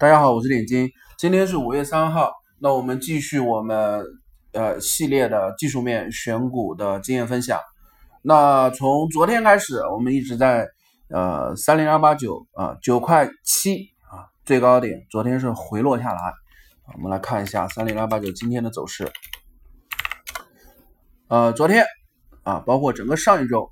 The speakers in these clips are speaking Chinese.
大家好，我是点金，今天是五月三号，那我们继续我们呃系列的技术面选股的经验分享。那从昨天开始，我们一直在呃三零二八九啊九块七啊最高点，昨天是回落下来。我们来看一下三零二八九今天的走势。呃，昨天啊，包括整个上一周。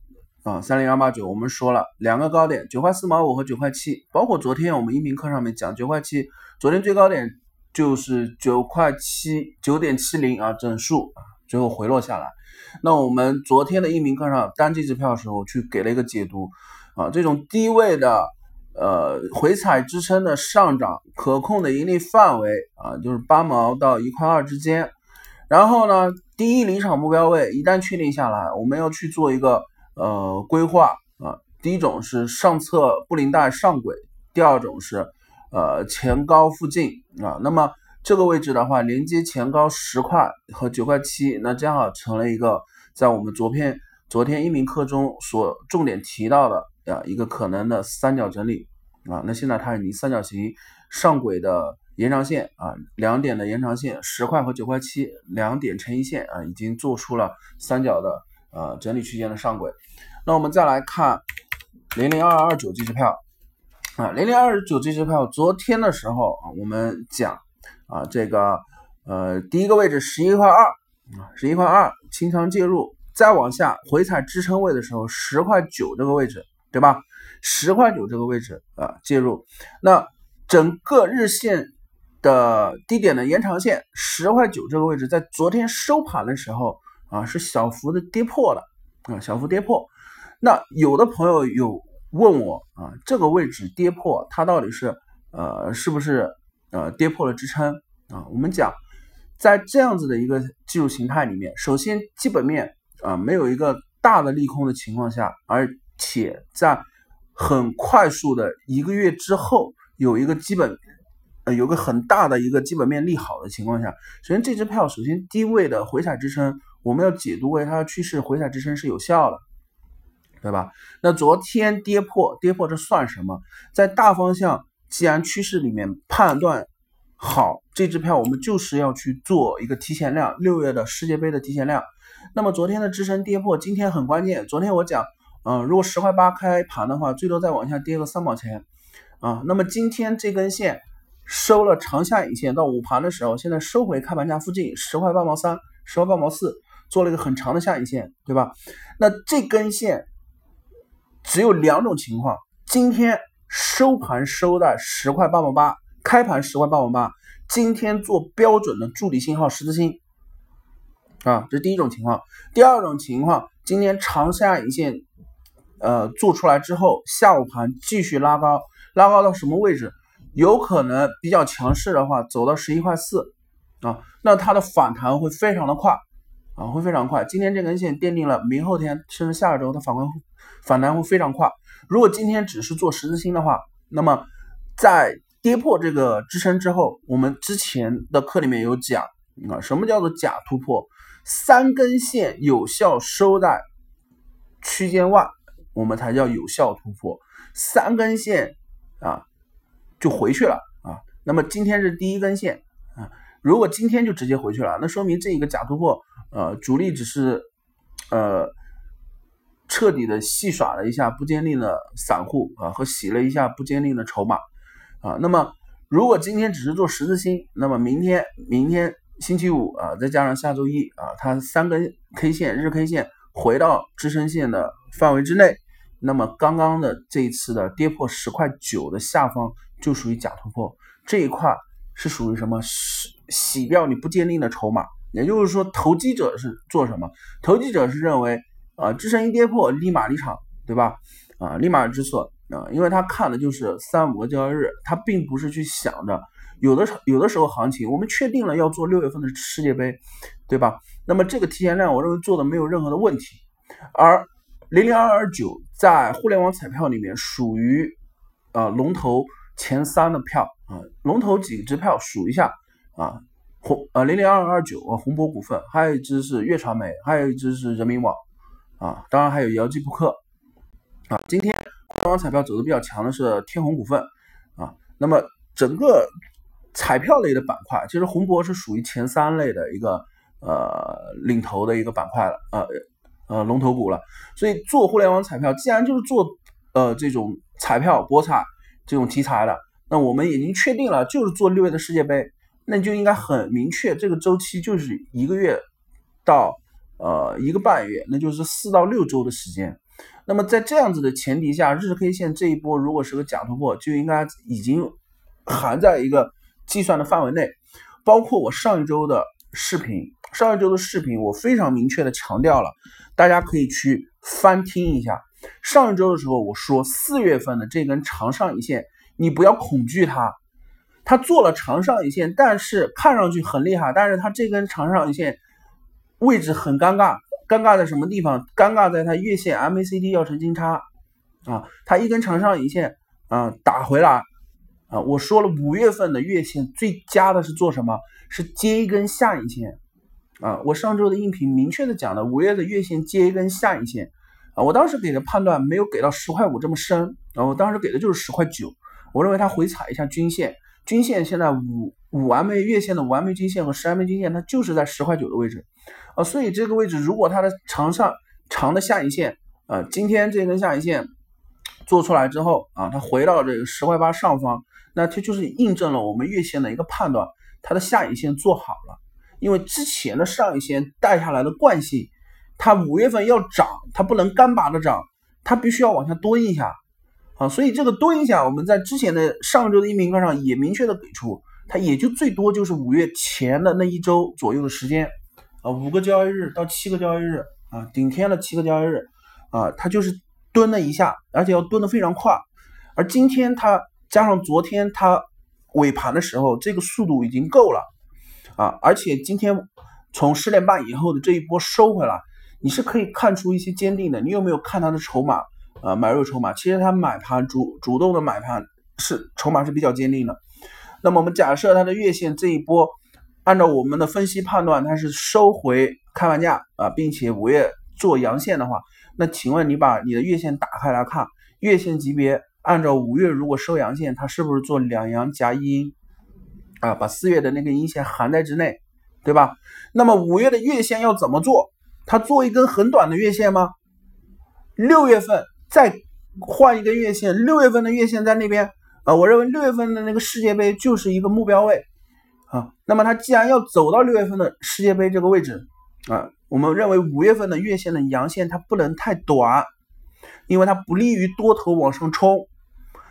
啊，三零二八九，我们说了两个高点，九块四毛五和九块七，包括昨天我们音频课上面讲九块七，昨天最高点就是九块七九点七零啊，整数最后回落下来。那我们昨天的音频课上单机支票的时候去给了一个解读啊，这种低位的呃回踩支撑的上涨，可控的盈利范围啊，就是八毛到一块二之间。然后呢，第一离场目标位一旦确定下来，我们要去做一个。呃，规划啊，第一种是上侧布林带上轨，第二种是呃前高附近啊。那么这个位置的话，连接前高十块和九块七，那正好成了一个在我们昨天昨天一鸣课中所重点提到的啊一个可能的三角整理啊。那现在它已经三角形上轨的延长线啊，两点的延长线十块和九块七两点成一线啊，已经做出了三角的。呃，整理区间的上轨，那我们再来看零零二二九这支票啊，零零二二九这支票，昨天的时候啊，我们讲啊，这个呃第一个位置十一块二啊，十一块二清仓介入，再往下回踩支撑位的时候，十块九这个位置，对吧？十块九这个位置啊介入，那整个日线的低点的延长线十块九这个位置，在昨天收盘的时候。啊，是小幅的跌破了啊，小幅跌破。那有的朋友有问我啊，这个位置跌破，它到底是呃是不是呃跌破了支撑啊？我们讲，在这样子的一个技术形态里面，首先基本面啊没有一个大的利空的情况下，而且在很快速的一个月之后有一个基本。呃，有个很大的一个基本面利好的情况下，首先这支票首先低位的回踩支撑，我们要解读为它的趋势回踩支撑是有效的，对吧？那昨天跌破跌破这算什么？在大方向既然趋势里面判断好，这支票我们就是要去做一个提前量，六月的世界杯的提前量。那么昨天的支撑跌破，今天很关键。昨天我讲，嗯，如果十块八开盘的话，最多再往下跌个三毛钱啊。那么今天这根线。收了长下影线，到午盘的时候，现在收回开盘价附近十块八毛三、十块八毛四，做了一个很长的下影线，对吧？那这根线只有两种情况：今天收盘收在十块八毛八，开盘十块八毛八，今天做标准的助理信号十字星啊，这是第一种情况。第二种情况，今天长下影线呃做出来之后，下午盘继续拉高，拉高到什么位置？有可能比较强势的话，走到十一块四啊，那它的反弹会非常的快啊，会非常快。今天这根线奠定了明后天甚至下周它反弹反弹会非常快。如果今天只是做十字星的话，那么在跌破这个支撑之后，我们之前的课里面有讲啊，什么叫做假突破？三根线有效收在区间外，我们才叫有效突破。三根线啊。就回去了啊，那么今天是第一根线啊，如果今天就直接回去了，那说明这一个假突破，呃，主力只是呃彻底的戏耍了一下不坚定的散户啊，和洗了一下不坚定的筹码啊。那么如果今天只是做十字星，那么明天明天星期五啊，再加上下周一啊，它三根 K 线日 K 线回到支撑线的范围之内。那么刚刚的这一次的跌破十块九的下方就属于假突破，这一块是属于什么？洗洗掉你不坚定的筹码。也就是说，投机者是做什么？投机者是认为啊，支撑一跌破立马离场，对吧？啊，立马止损啊，因为他看的就是三五个交易日，他并不是去想着有的有的时候行情我们确定了要做六月份的世界杯，对吧？那么这个提前量，我认为做的没有任何的问题，而。零零二二九在互联网彩票里面属于呃龙头前三的票啊，龙头几只票数一下啊，红呃零零二二九啊，宏博股份，还有一只是粤传媒，还有一只是人民网啊，当然还有姚记扑克啊。今天互联网彩票走的比较强的是天弘股份啊，那么整个彩票类的板块，其实宏博是属于前三类的一个呃领头的一个板块了，呃呃龙头股了。所以做互联网彩票，既然就是做呃这种彩票博彩这种题材的，那我们已经确定了就是做六月的世界杯，那就应该很明确，这个周期就是一个月到呃一个半月，那就是四到六周的时间。那么在这样子的前提下，日 K 线这一波如果是个假突破，就应该已经含在一个计算的范围内。包括我上一周的视频，上一周的视频我非常明确的强调了，大家可以去翻听一下。上一周的时候我说，四月份的这根长上影线，你不要恐惧它，他做了长上影线，但是看上去很厉害，但是他这根长上影线位置很尴尬。尴尬在什么地方？尴尬在它月线 MACD 要成金叉啊，它一根长上影线啊打回来啊。我说了，五月份的月线最佳的是做什么？是接一根下影线啊。我上周的音频明确的讲了，五月的月线接一根下影线啊。我当时给的判断没有给到十块五这么深啊，我当时给的就是十块九。我认为它回踩一下均线，均线现在五五 MA 月线的五 MA 均线和十 MA 均线，它就是在十块九的位置。啊，所以这个位置如果它的长上长的下影线，啊，今天这根下影线做出来之后，啊，它回到这个十块八上方，那它就是印证了我们月线的一个判断，它的下影线做好了。因为之前的上影线带下来的惯性，它五月份要涨，它不能干拔的涨，它必须要往下蹲一下，啊，所以这个蹲一下，我们在之前的上周的音频课上也明确的给出，它也就最多就是五月前的那一周左右的时间。啊，五个交易日到七个交易日啊，顶天了七个交易日啊，它就是蹲了一下，而且要蹲的非常快。而今天它加上昨天它尾盘的时候，这个速度已经够了啊，而且今天从十点半以后的这一波收回来，你是可以看出一些坚定的。你有没有看它的筹码啊？买入筹码，其实它买盘主主动的买盘是筹码是比较坚定的。那么我们假设它的月线这一波。按照我们的分析判断，它是收回开盘价啊，并且五月做阳线的话，那请问你把你的月线打开来看，月线级别按照五月如果收阳线，它是不是做两阳夹一阴啊？把四月的那个阴线含在之内，对吧？那么五月的月线要怎么做？它做一根很短的月线吗？六月份再换一根月线，六月份的月线在那边啊，我认为六月份的那个世界杯就是一个目标位。啊，那么它既然要走到六月份的世界杯这个位置啊，我们认为五月份的月线的阳线它不能太短，因为它不利于多头往上冲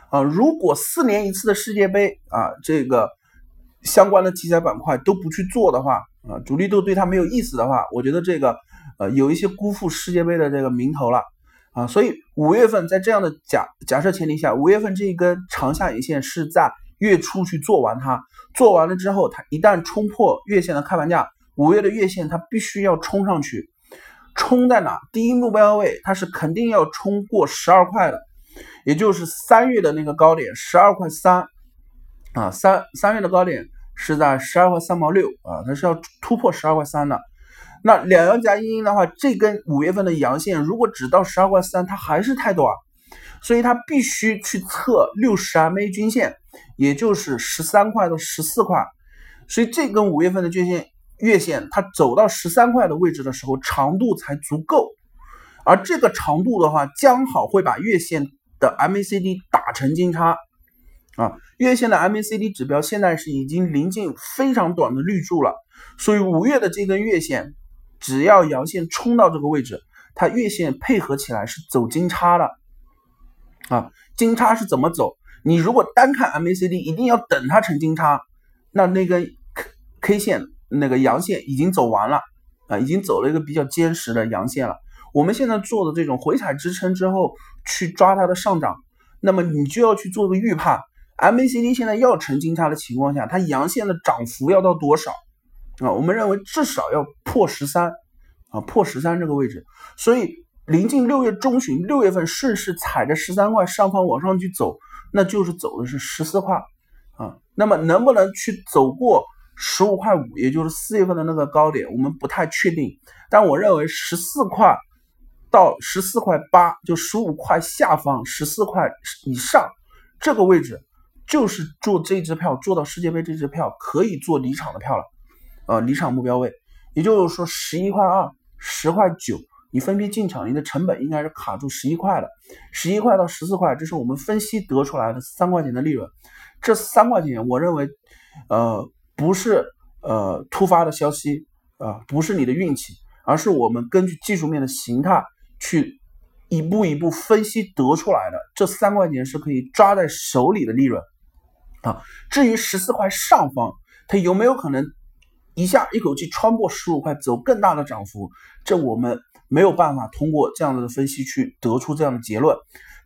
啊。如果四年一次的世界杯啊，这个相关的题材板块都不去做的话啊，主力都对它没有意思的话，我觉得这个呃有一些辜负世界杯的这个名头了啊。所以五月份在这样的假假设前提下，五月份这一根长下影线是在。月初去做完它，做完了之后，它一旦冲破月线的开盘价，五月的月线它必须要冲上去，冲在哪？第一目标位它是肯定要冲过十二块的，也就是三月的那个高点十二块三啊，三三月的高点是在十二块三毛六啊，它是要突破十二块三的。那两阳夹阴的话，这根五月份的阳线如果只到十二块三，它还是太短。所以它必须去测六十 MA 均线，也就是十三块到十四块。所以这根五月份的均线月线，它走到十三块的位置的时候，长度才足够。而这个长度的话，将好会把月线的 MACD 打成金叉啊。月线的 MACD 指标现在是已经临近非常短的绿柱了。所以五月的这根月线，只要阳线冲到这个位置，它月线配合起来是走金叉的。啊，金叉是怎么走？你如果单看 MACD，一定要等它成金叉，那那根 K K 线那个阳线已经走完了啊，已经走了一个比较坚实的阳线了。我们现在做的这种回踩支撑之后去抓它的上涨，那么你就要去做个预判，MACD 现在要成金叉的情况下，它阳线的涨幅要到多少啊？我们认为至少要破十三啊，破十三这个位置，所以。临近六月中旬，六月份顺势踩着十三块上方往上去走，那就是走的是十四块啊。那么能不能去走过十五块五，也就是四月份的那个高点，我们不太确定。但我认为十四块到十四块八，就十五块下方十四块以上这个位置，就是做这支票做到世界杯这支票可以做离场的票了，呃，离场目标位，也就是说十一块二、十块九，你分批进场，你的成本应该是卡住十一块的，十一块到十四块，这是我们分析得出来的三块钱的利润。这三块钱，我认为，呃，不是呃突发的消息啊，不是你的运气，而是我们根据技术面的形态去。一步一步分析得出来的这三块钱是可以抓在手里的利润啊。至于十四块上方，它有没有可能一下一口气穿破十五块，走更大的涨幅？这我们没有办法通过这样的分析去得出这样的结论。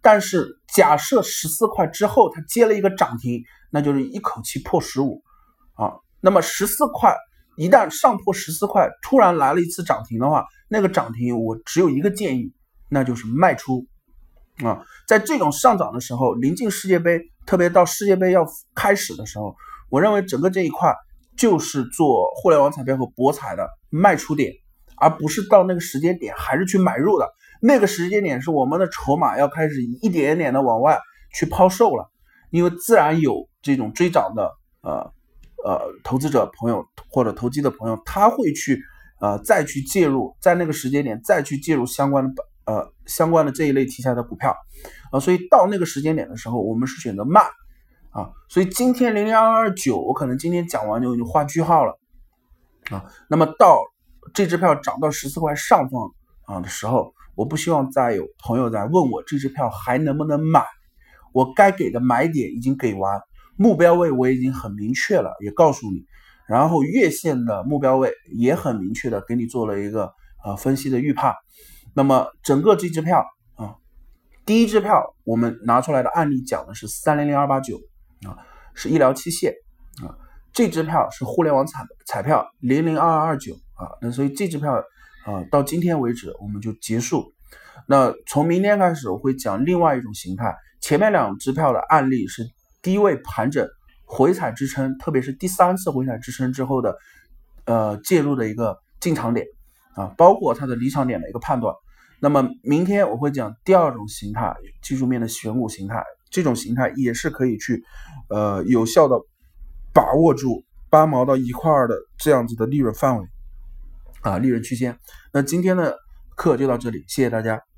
但是假设十四块之后它接了一个涨停，那就是一口气破十五啊。那么十四块一旦上破十四块，突然来了一次涨停的话，那个涨停我只有一个建议。那就是卖出啊，在这种上涨的时候，临近世界杯，特别到世界杯要开始的时候，我认为整个这一块就是做互联网彩票和博彩的卖出点，而不是到那个时间点还是去买入的。那个时间点是我们的筹码要开始一点点的往外去抛售了，因为自然有这种追涨的呃呃投资者朋友或者投机的朋友，他会去呃再去介入，在那个时间点再去介入相关的。呃，相关的这一类题材的股票，啊，所以到那个时间点的时候，我们是选择卖，啊，所以今天零零二二九，我可能今天讲完就就画句号了，啊，那么到这支票涨到十四块上方啊的时候，我不希望再有朋友在问我这支票还能不能买，我该给的买点已经给完，目标位我已经很明确了，也告诉你，然后月线的目标位也很明确的给你做了一个呃分析的预判。那么整个这支票啊，第一支票我们拿出来的案例讲的是三零零二八九啊，是医疗器械啊，这支票是互联网彩彩票零零二二二九啊，那所以这支票啊到今天为止我们就结束。那从明天开始我会讲另外一种形态，前面两支票的案例是低位盘整回踩支撑，特别是第三次回踩支撑之后的呃介入的一个进场点。啊，包括它的离场点的一个判断。那么明天我会讲第二种形态，技术面的选股形态。这种形态也是可以去，呃，有效的把握住八毛到一块二的这样子的利润范围，啊，利润区间。那今天的课就到这里，谢谢大家。